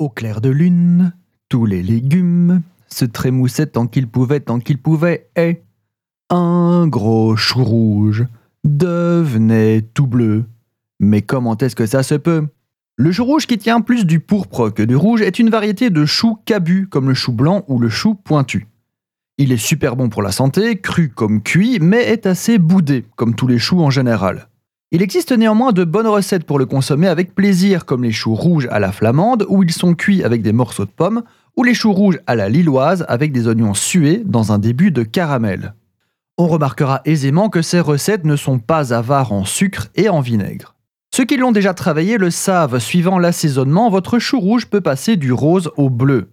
Au clair de lune, tous les légumes se trémoussaient tant qu'ils pouvaient, tant qu'ils pouvaient, et un gros chou rouge devenait tout bleu. Mais comment est-ce que ça se peut? Le chou rouge qui tient plus du pourpre que du rouge est une variété de chou cabu, comme le chou blanc ou le chou pointu. Il est super bon pour la santé, cru comme cuit, mais est assez boudé, comme tous les choux en général. Il existe néanmoins de bonnes recettes pour le consommer avec plaisir, comme les choux rouges à la flamande, où ils sont cuits avec des morceaux de pommes, ou les choux rouges à la lilloise avec des oignons sués dans un début de caramel. On remarquera aisément que ces recettes ne sont pas avares en sucre et en vinaigre. Ceux qui l'ont déjà travaillé le savent, suivant l'assaisonnement, votre chou rouge peut passer du rose au bleu.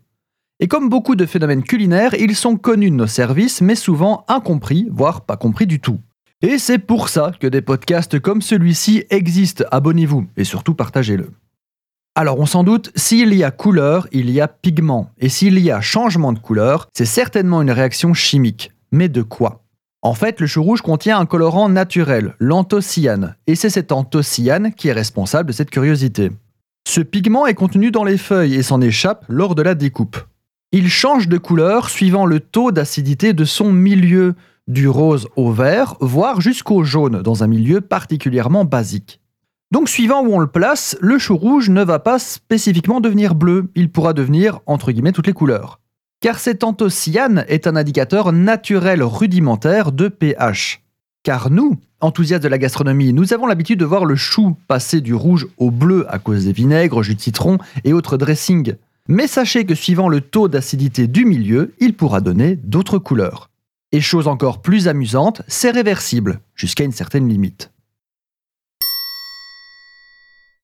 Et comme beaucoup de phénomènes culinaires, ils sont connus de nos services, mais souvent incompris, voire pas compris du tout. Et c'est pour ça que des podcasts comme celui-ci existent. Abonnez-vous et surtout partagez-le. Alors on s'en doute, s'il y a couleur, il y a pigment. Et s'il y a changement de couleur, c'est certainement une réaction chimique. Mais de quoi? En fait, le chou rouge contient un colorant naturel, l'anthocyane. Et c'est cet anthocyane qui est responsable de cette curiosité. Ce pigment est contenu dans les feuilles et s'en échappe lors de la découpe. Il change de couleur suivant le taux d'acidité de son milieu, du rose au vert, voire jusqu'au jaune, dans un milieu particulièrement basique. Donc suivant où on le place, le chou rouge ne va pas spécifiquement devenir bleu, il pourra devenir, entre guillemets, toutes les couleurs. Car cet anthocyane est un indicateur naturel rudimentaire de pH. Car nous, enthousiastes de la gastronomie, nous avons l'habitude de voir le chou passer du rouge au bleu à cause des vinaigres, jus de citron et autres dressings. Mais sachez que suivant le taux d'acidité du milieu, il pourra donner d'autres couleurs. Et chose encore plus amusante, c'est réversible, jusqu'à une certaine limite.